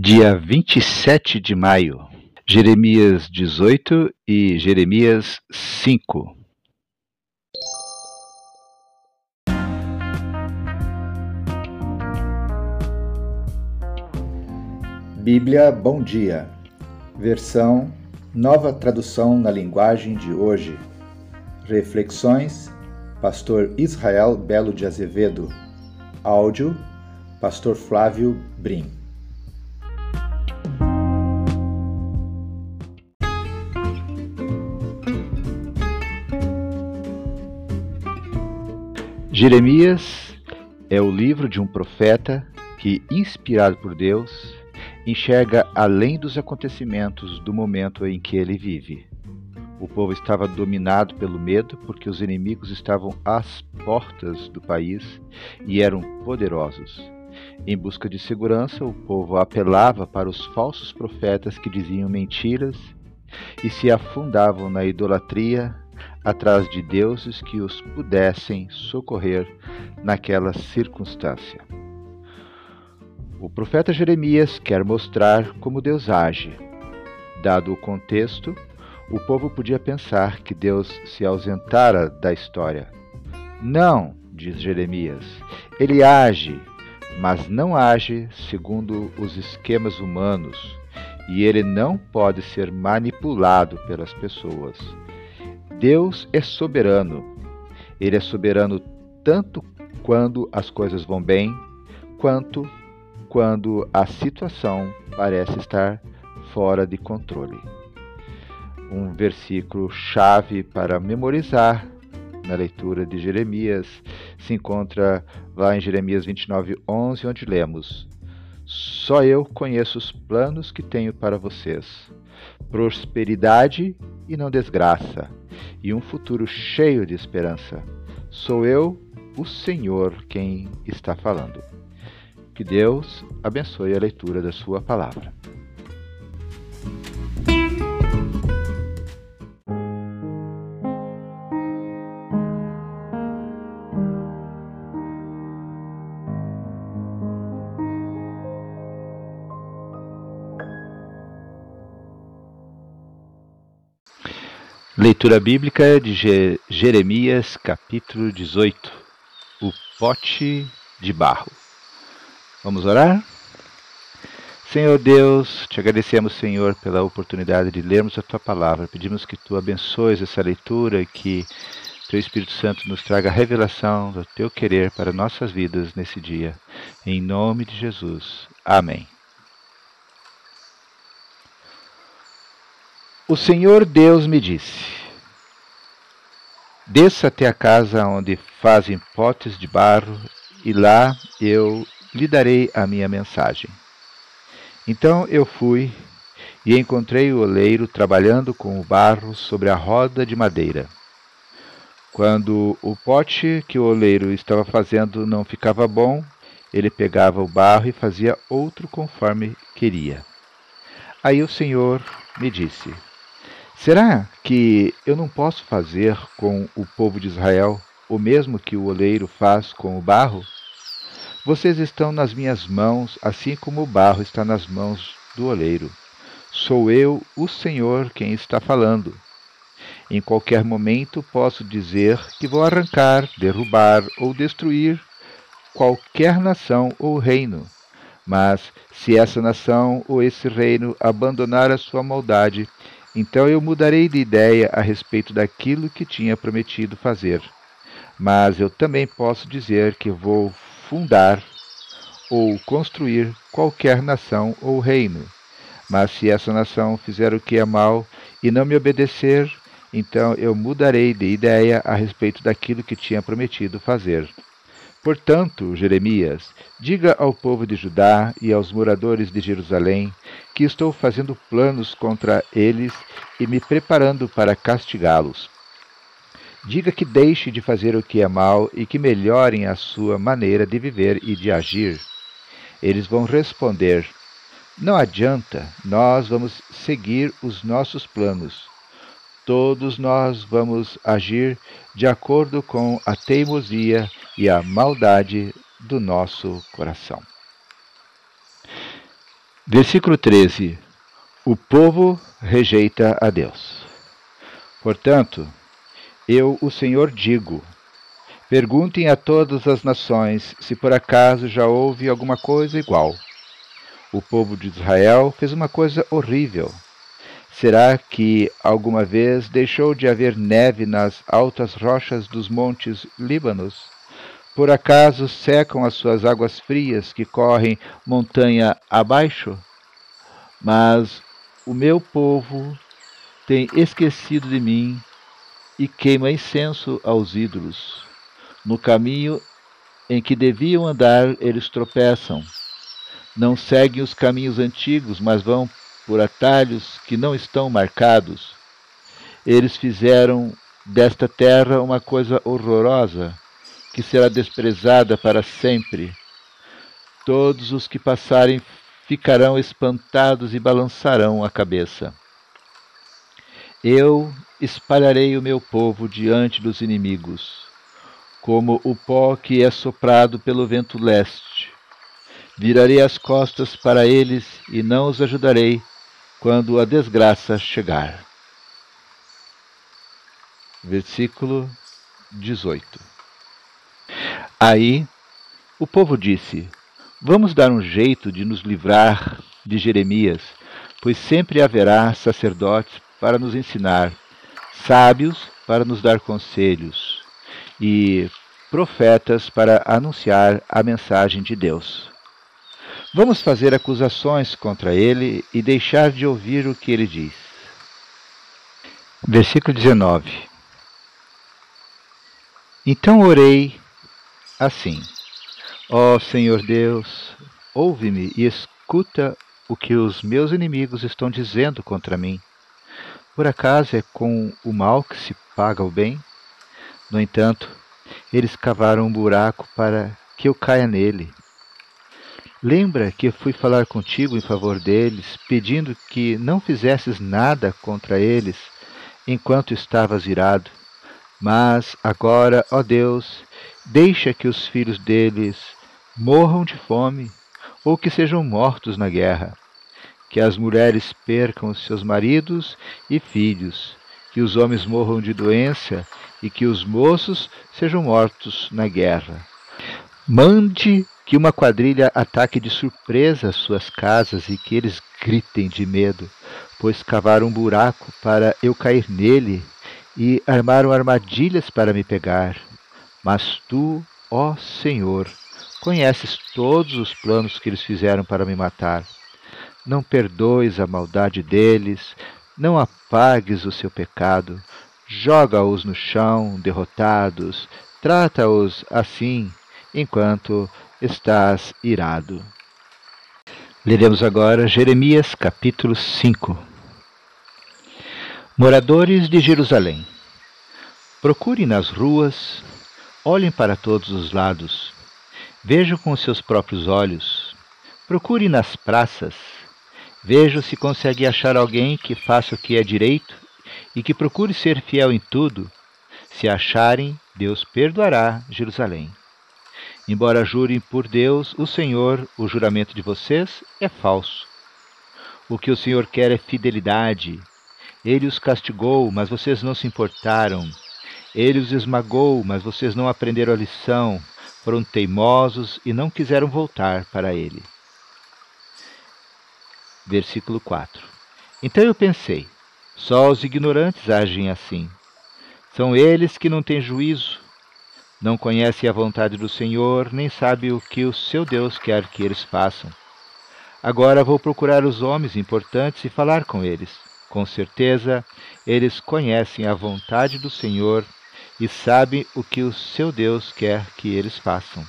dia 27 de maio, Jeremias 18 e Jeremias 5. Bíblia Bom Dia, versão Nova Tradução na Linguagem de Hoje. Reflexões, Pastor Israel Belo de Azevedo. Áudio, Pastor Flávio Brim. Jeremias é o livro de um profeta que, inspirado por Deus, enxerga além dos acontecimentos do momento em que ele vive. O povo estava dominado pelo medo porque os inimigos estavam às portas do país e eram poderosos. Em busca de segurança, o povo apelava para os falsos profetas que diziam mentiras e se afundavam na idolatria atrás de deuses que os pudessem socorrer naquela circunstância. O profeta Jeremias quer mostrar como Deus age. Dado o contexto, o povo podia pensar que Deus se ausentara da história. Não, diz Jeremias, ele age, mas não age segundo os esquemas humanos, e ele não pode ser manipulado pelas pessoas. Deus é soberano. Ele é soberano tanto quando as coisas vão bem, quanto quando a situação parece estar fora de controle. Um versículo chave para memorizar na leitura de Jeremias se encontra lá em Jeremias 29, 11, onde lemos: Só eu conheço os planos que tenho para vocês, prosperidade e não desgraça, e um futuro cheio de esperança. Sou eu, o Senhor, quem está falando. Que Deus abençoe a leitura da Sua palavra. Leitura bíblica de Je Jeremias, capítulo 18. O pote de barro. Vamos orar? Senhor Deus, te agradecemos, Senhor, pela oportunidade de lermos a tua palavra. Pedimos que tu abençoes essa leitura e que teu Espírito Santo nos traga revelação do teu querer para nossas vidas nesse dia. Em nome de Jesus. Amém. O Senhor Deus me disse: Desça até a casa onde fazem potes de barro, e lá eu lhe darei a minha mensagem. Então eu fui e encontrei o oleiro trabalhando com o barro sobre a roda de madeira. Quando o pote que o oleiro estava fazendo não ficava bom, ele pegava o barro e fazia outro conforme queria. Aí o Senhor me disse: Será que eu não posso fazer com o povo de Israel o mesmo que o oleiro faz com o barro? Vocês estão nas minhas mãos, assim como o barro está nas mãos do oleiro. Sou eu, o Senhor, quem está falando. Em qualquer momento posso dizer que vou arrancar, derrubar ou destruir qualquer nação ou reino. Mas se essa nação ou esse reino abandonar a sua maldade então eu mudarei de ideia a respeito daquilo que tinha prometido fazer. Mas eu também posso dizer que vou fundar ou construir qualquer nação ou reino. Mas se essa nação fizer o que é mal e não me obedecer, então eu mudarei de ideia a respeito daquilo que tinha prometido fazer. Portanto, Jeremias, diga ao povo de Judá e aos moradores de Jerusalém que estou fazendo planos contra eles e me preparando para castigá-los. Diga que deixe de fazer o que é mal e que melhorem a sua maneira de viver e de agir. Eles vão responder: Não adianta, nós vamos seguir os nossos planos. Todos nós vamos agir de acordo com a teimosia e a maldade do nosso coração. Versículo 13: O povo rejeita a Deus. Portanto, eu, o Senhor, digo: perguntem a todas as nações se por acaso já houve alguma coisa igual. O povo de Israel fez uma coisa horrível. Será que alguma vez deixou de haver neve nas altas rochas dos montes Líbanos? Por acaso secam as suas águas frias que correm montanha abaixo? Mas o meu povo tem esquecido de mim e queima incenso aos ídolos. No caminho em que deviam andar, eles tropeçam. Não seguem os caminhos antigos, mas vão por atalhos que não estão marcados. Eles fizeram desta terra uma coisa horrorosa que será desprezada para sempre. Todos os que passarem ficarão espantados e balançarão a cabeça. Eu espalharei o meu povo diante dos inimigos, como o pó que é soprado pelo vento leste. Virarei as costas para eles e não os ajudarei quando a desgraça chegar. Versículo 18 Aí o povo disse: Vamos dar um jeito de nos livrar de Jeremias, pois sempre haverá sacerdotes para nos ensinar, sábios para nos dar conselhos e profetas para anunciar a mensagem de Deus. Vamos fazer acusações contra ele e deixar de ouvir o que ele diz. Versículo 19 Então orei assim: Ó oh, Senhor Deus, ouve-me e escuta o que os meus inimigos estão dizendo contra mim. Por acaso é com o mal que se paga o bem? No entanto, eles cavaram um buraco para que eu caia nele. Lembra que eu fui falar contigo em favor deles, pedindo que não fizesses nada contra eles enquanto estavas irado. Mas agora, ó Deus, Deixa que os filhos deles morram de fome ou que sejam mortos na guerra. Que as mulheres percam seus maridos e filhos, que os homens morram de doença e que os moços sejam mortos na guerra. Mande que uma quadrilha ataque de surpresa as suas casas e que eles gritem de medo, pois cavaram um buraco para eu cair nele e armaram armadilhas para me pegar. Mas tu, ó Senhor, conheces todos os planos que eles fizeram para me matar. Não perdoes a maldade deles, não apagues o seu pecado. Joga-os no chão, derrotados, trata-os assim, enquanto estás irado. Leremos agora Jeremias capítulo 5. Moradores de Jerusalém, procure nas ruas Olhem para todos os lados. Vejam com seus próprios olhos. Procure nas praças. Vejam se consegue achar alguém que faça o que é direito e que procure ser fiel em tudo. Se acharem, Deus perdoará Jerusalém. Embora jurem por Deus, o Senhor, o juramento de vocês é falso. O que o Senhor quer é fidelidade. Ele os castigou, mas vocês não se importaram. Ele os esmagou, mas vocês não aprenderam a lição, foram teimosos e não quiseram voltar para ele. Versículo 4 Então eu pensei: só os ignorantes agem assim. São eles que não têm juízo, não conhecem a vontade do Senhor, nem sabem o que o seu Deus quer que eles façam. Agora vou procurar os homens importantes e falar com eles. Com certeza, eles conhecem a vontade do Senhor e sabem o que o seu Deus quer que eles façam.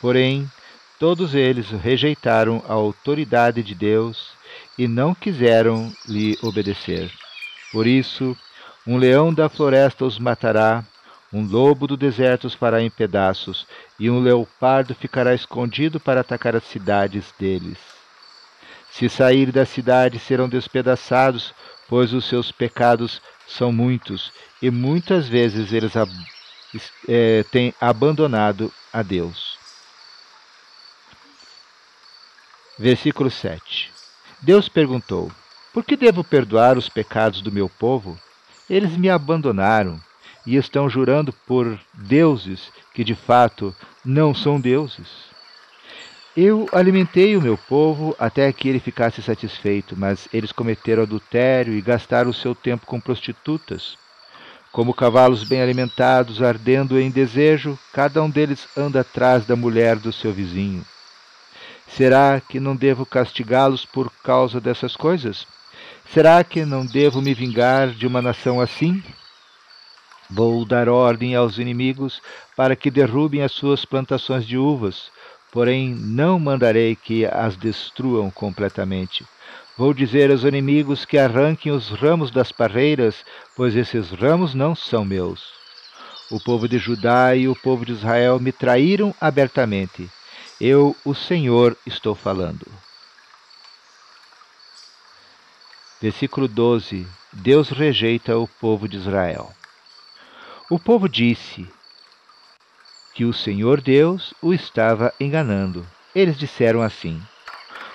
Porém, todos eles rejeitaram a autoridade de Deus e não quiseram lhe obedecer. Por isso, um leão da floresta os matará, um lobo do deserto os fará em pedaços, e um leopardo ficará escondido para atacar as cidades deles. Se sair da cidade, serão despedaçados, pois os seus pecados são muitos e muitas vezes eles é, têm abandonado a Deus. Versículo 7 Deus perguntou: Por que devo perdoar os pecados do meu povo? Eles me abandonaram e estão jurando por deuses que de fato não são deuses. Eu alimentei o meu povo até que ele ficasse satisfeito, mas eles cometeram adultério e gastaram o seu tempo com prostitutas. Como cavalos bem alimentados, ardendo em desejo, cada um deles anda atrás da mulher do seu vizinho. Será que não devo castigá-los por causa dessas coisas? Será que não devo me vingar de uma nação assim? Vou dar ordem aos inimigos para que derrubem as suas plantações de uvas, porém não mandarei que as destruam completamente. Vou dizer aos inimigos que arranquem os ramos das parreiras, pois esses ramos não são meus. O povo de Judá e o povo de Israel me traíram abertamente. Eu, o Senhor, estou falando. Versículo 12: Deus rejeita o povo de Israel. O povo disse que o Senhor Deus o estava enganando. Eles disseram assim: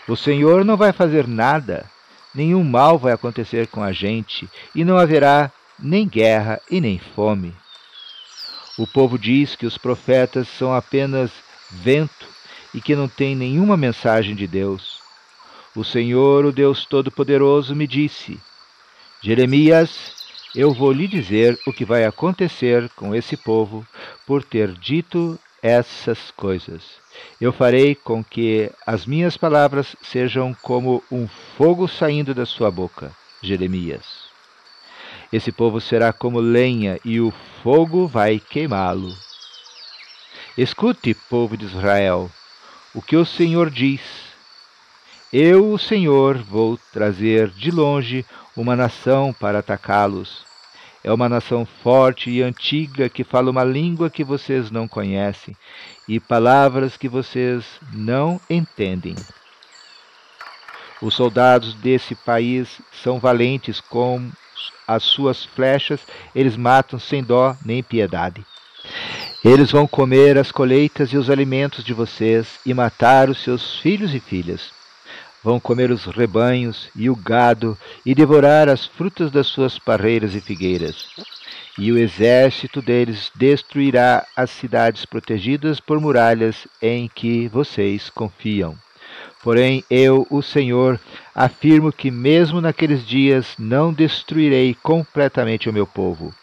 o Senhor não vai fazer nada, nenhum mal vai acontecer com a gente, e não haverá nem guerra e nem fome. O povo diz que os profetas são apenas vento e que não tem nenhuma mensagem de Deus. O Senhor, o Deus Todo-Poderoso, me disse: Jeremias, eu vou lhe dizer o que vai acontecer com esse povo por ter dito essas coisas. Eu farei com que as minhas palavras sejam como um fogo saindo da sua boca. Jeremias. Esse povo será como lenha e o fogo vai queimá-lo. Escute, povo de Israel, o que o Senhor diz. Eu, o Senhor, vou trazer de longe uma nação para atacá-los é uma nação forte e antiga que fala uma língua que vocês não conhecem e palavras que vocês não entendem. Os soldados desse país são valentes com as suas flechas, eles matam sem dó nem piedade. Eles vão comer as colheitas e os alimentos de vocês e matar os seus filhos e filhas vão comer os rebanhos e o gado e devorar as frutas das suas parreiras e figueiras. E o exército deles destruirá as cidades protegidas por muralhas em que vocês confiam. Porém, eu, o Senhor, afirmo que mesmo naqueles dias não destruirei completamente o meu povo.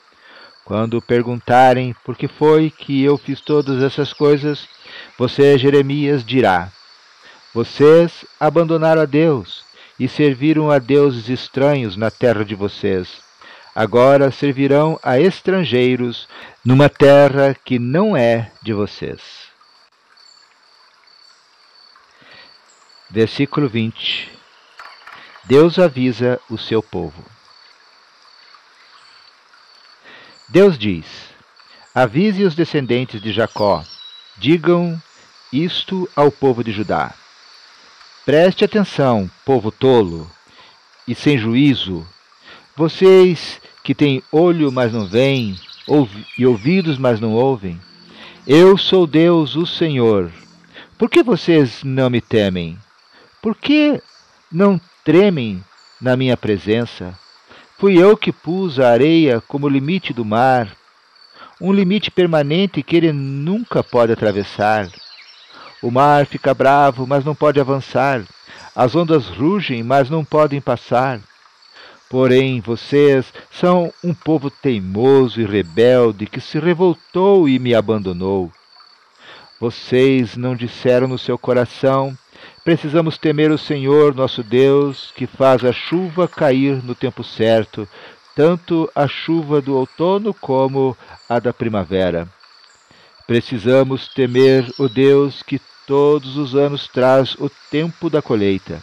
Quando perguntarem por que foi que eu fiz todas essas coisas, você, Jeremias, dirá: vocês abandonaram a Deus e serviram a deuses estranhos na terra de vocês. Agora servirão a estrangeiros numa terra que não é de vocês. Versículo 20 Deus avisa o seu povo. Deus diz: Avise os descendentes de Jacó, digam isto ao povo de Judá. Preste atenção, povo tolo e sem juízo, vocês que têm olho, mas não veem, e ouvidos, mas não ouvem. Eu sou Deus, o Senhor. Por que vocês não me temem? Por que não tremem na minha presença? Fui eu que pus a areia como limite do mar, um limite permanente que ele nunca pode atravessar. O mar fica bravo, mas não pode avançar. As ondas rugem, mas não podem passar. Porém, vocês são um povo teimoso e rebelde que se revoltou e me abandonou. Vocês não disseram no seu coração: precisamos temer o Senhor nosso Deus, que faz a chuva cair no tempo certo, tanto a chuva do outono como a da primavera. Precisamos temer o Deus que todos os anos traz o tempo da colheita.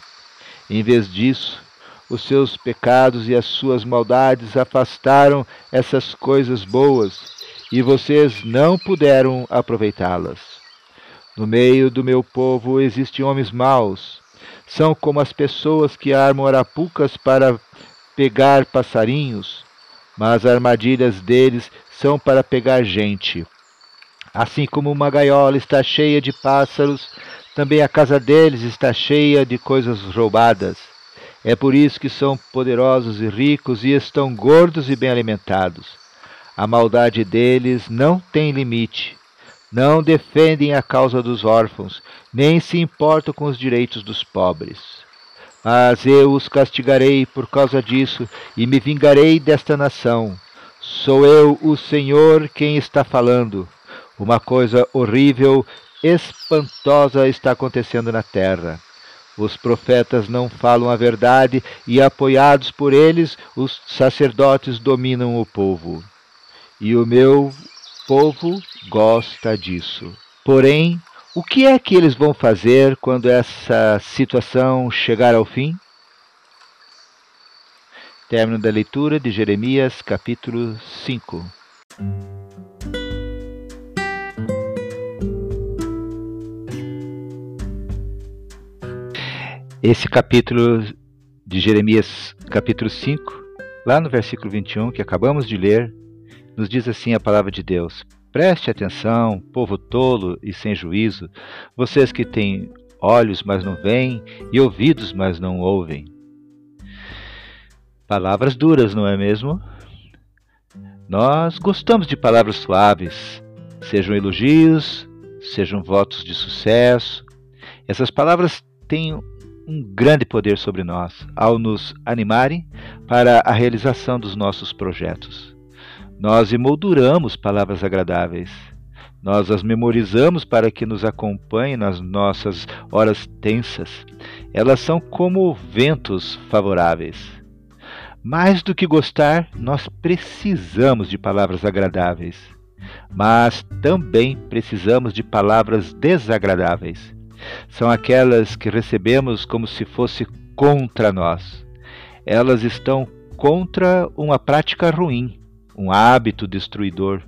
Em vez disso, os seus pecados e as suas maldades afastaram essas coisas boas e vocês não puderam aproveitá-las. No meio do meu povo existem homens maus. São como as pessoas que armam arapucas para pegar passarinhos, mas as armadilhas deles são para pegar gente. Assim como uma gaiola está cheia de pássaros, também a casa deles está cheia de coisas roubadas. É por isso que são poderosos e ricos e estão gordos e bem alimentados. A maldade deles não tem limite. Não defendem a causa dos órfãos, nem se importam com os direitos dos pobres. Mas eu os castigarei por causa disso e me vingarei desta nação. Sou eu, o Senhor, quem está falando. Uma coisa horrível, espantosa está acontecendo na terra. Os profetas não falam a verdade e, apoiados por eles, os sacerdotes dominam o povo. E o meu povo gosta disso. Porém, o que é que eles vão fazer quando essa situação chegar ao fim? Término da leitura de Jeremias, capítulo 5. Esse capítulo de Jeremias, capítulo 5, lá no versículo 21, que acabamos de ler, nos diz assim a palavra de Deus: Preste atenção, povo tolo e sem juízo, vocês que têm olhos, mas não veem, e ouvidos, mas não ouvem. Palavras duras, não é mesmo? Nós gostamos de palavras suaves, sejam elogios, sejam votos de sucesso. Essas palavras têm um grande poder sobre nós ao nos animarem para a realização dos nossos projetos. Nós emolduramos palavras agradáveis. Nós as memorizamos para que nos acompanhem nas nossas horas tensas. Elas são como ventos favoráveis. Mais do que gostar, nós precisamos de palavras agradáveis, mas também precisamos de palavras desagradáveis. São aquelas que recebemos como se fosse contra nós. Elas estão contra uma prática ruim um hábito destruidor,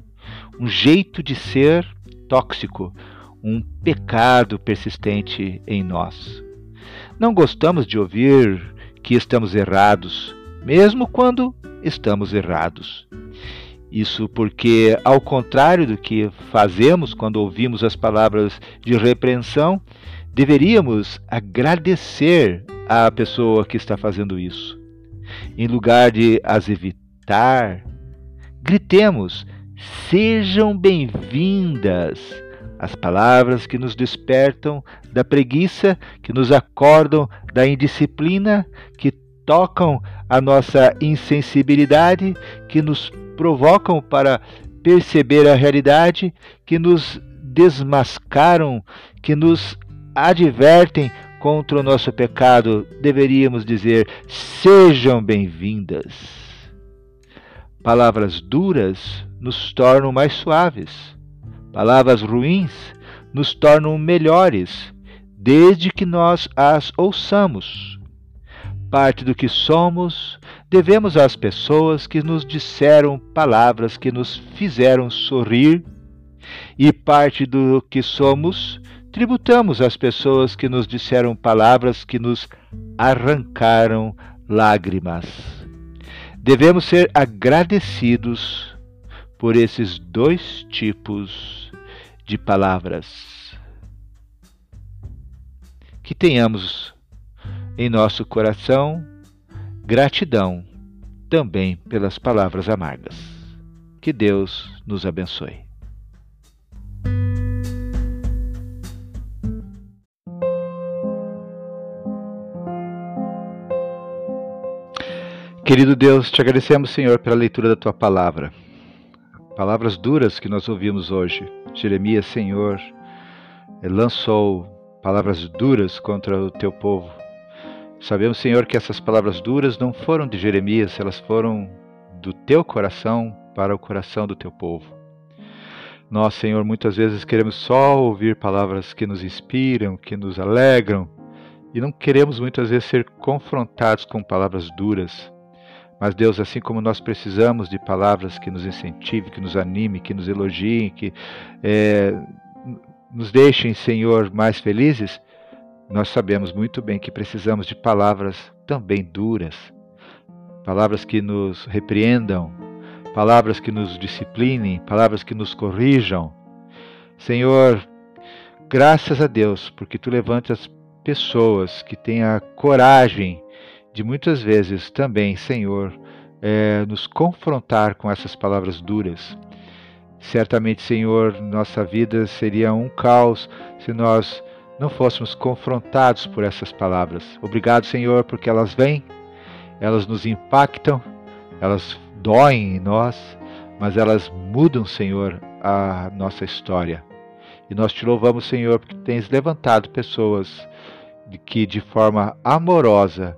um jeito de ser tóxico, um pecado persistente em nós. Não gostamos de ouvir que estamos errados, mesmo quando estamos errados. Isso porque, ao contrário do que fazemos quando ouvimos as palavras de repreensão, deveríamos agradecer à pessoa que está fazendo isso. Em lugar de as evitar, Gritemos: Sejam bem-vindas! As palavras que nos despertam da preguiça, que nos acordam da indisciplina, que tocam a nossa insensibilidade, que nos provocam para perceber a realidade, que nos desmascaram, que nos advertem contra o nosso pecado, deveríamos dizer: sejam bem-vindas. Palavras duras nos tornam mais suaves. Palavras ruins nos tornam melhores, desde que nós as ouçamos. Parte do que somos devemos às pessoas que nos disseram palavras que nos fizeram sorrir, e parte do que somos tributamos às pessoas que nos disseram palavras que nos arrancaram lágrimas. Devemos ser agradecidos por esses dois tipos de palavras. Que tenhamos em nosso coração gratidão também pelas palavras amargas. Que Deus nos abençoe. Querido Deus, te agradecemos, Senhor, pela leitura da tua palavra. Palavras duras que nós ouvimos hoje. Jeremias, Senhor, lançou palavras duras contra o teu povo. Sabemos, Senhor, que essas palavras duras não foram de Jeremias, elas foram do teu coração para o coração do teu povo. Nós, Senhor, muitas vezes queremos só ouvir palavras que nos inspiram, que nos alegram, e não queremos muitas vezes ser confrontados com palavras duras mas, Deus, assim como nós precisamos de palavras que nos incentivem, que nos animem, que nos elogiem, que é, nos deixem, Senhor, mais felizes, nós sabemos muito bem que precisamos de palavras também duras, palavras que nos repreendam, palavras que nos disciplinem, palavras que nos corrijam. Senhor, graças a Deus, porque tu levantas pessoas que têm a coragem de muitas vezes também, Senhor, é, nos confrontar com essas palavras duras. Certamente, Senhor, nossa vida seria um caos se nós não fôssemos confrontados por essas palavras. Obrigado, Senhor, porque elas vêm, elas nos impactam, elas doem em nós, mas elas mudam, Senhor, a nossa história. E nós te louvamos, Senhor, porque tens levantado pessoas que de forma amorosa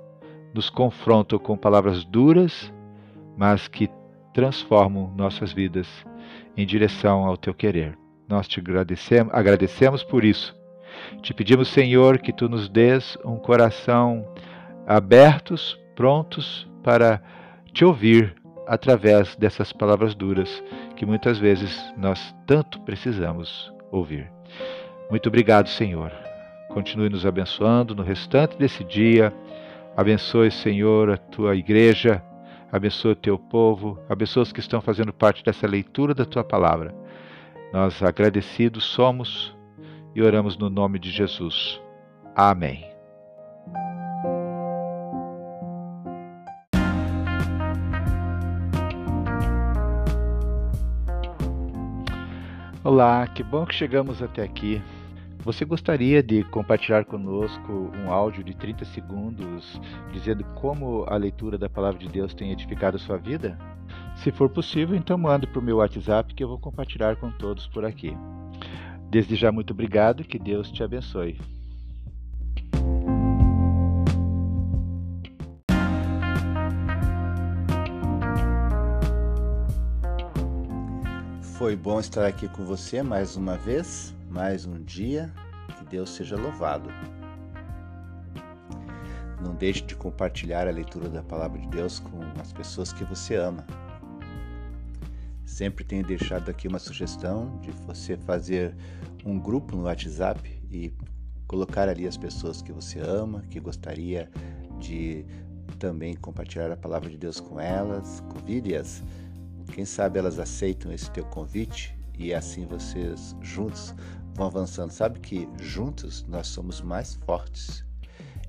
nos confrontam com palavras duras, mas que transformam nossas vidas em direção ao teu querer. Nós te agradecemos, agradecemos por isso. Te pedimos, Senhor, que tu nos des um coração abertos, prontos para te ouvir através dessas palavras duras que muitas vezes nós tanto precisamos ouvir. Muito obrigado, Senhor. Continue nos abençoando no restante desse dia. Abençoe, Senhor, a tua igreja, abençoe o teu povo, abençoe os que estão fazendo parte dessa leitura da tua palavra. Nós agradecidos somos e oramos no nome de Jesus. Amém. Olá, que bom que chegamos até aqui. Você gostaria de compartilhar conosco um áudio de 30 segundos dizendo como a leitura da palavra de Deus tem edificado a sua vida? Se for possível, então mande para o meu WhatsApp que eu vou compartilhar com todos por aqui. Desde já, muito obrigado e que Deus te abençoe. Foi bom estar aqui com você mais uma vez, mais um dia. Que Deus seja louvado. Não deixe de compartilhar a leitura da palavra de Deus com as pessoas que você ama. Sempre tenho deixado aqui uma sugestão de você fazer um grupo no WhatsApp e colocar ali as pessoas que você ama, que gostaria de também compartilhar a palavra de Deus com elas, convide-as. Quem sabe elas aceitam esse teu convite e assim vocês juntos vão avançando. Sabe que juntos nós somos mais fortes.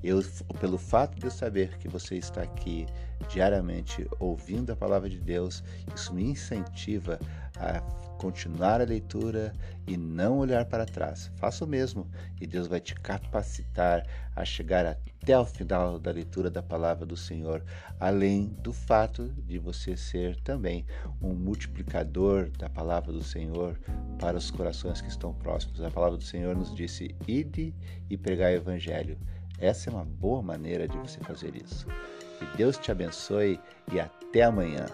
Eu, pelo fato de eu saber que você está aqui diariamente ouvindo a palavra de Deus, isso me incentiva a continuar a leitura e não olhar para trás. Faça o mesmo e Deus vai te capacitar a chegar até o final da leitura da palavra do Senhor, além do fato de você ser também um multiplicador da palavra do Senhor para os corações que estão próximos. A palavra do Senhor nos disse: ide e pregai o evangelho. Essa é uma boa maneira de você fazer isso. Que Deus te abençoe e até amanhã.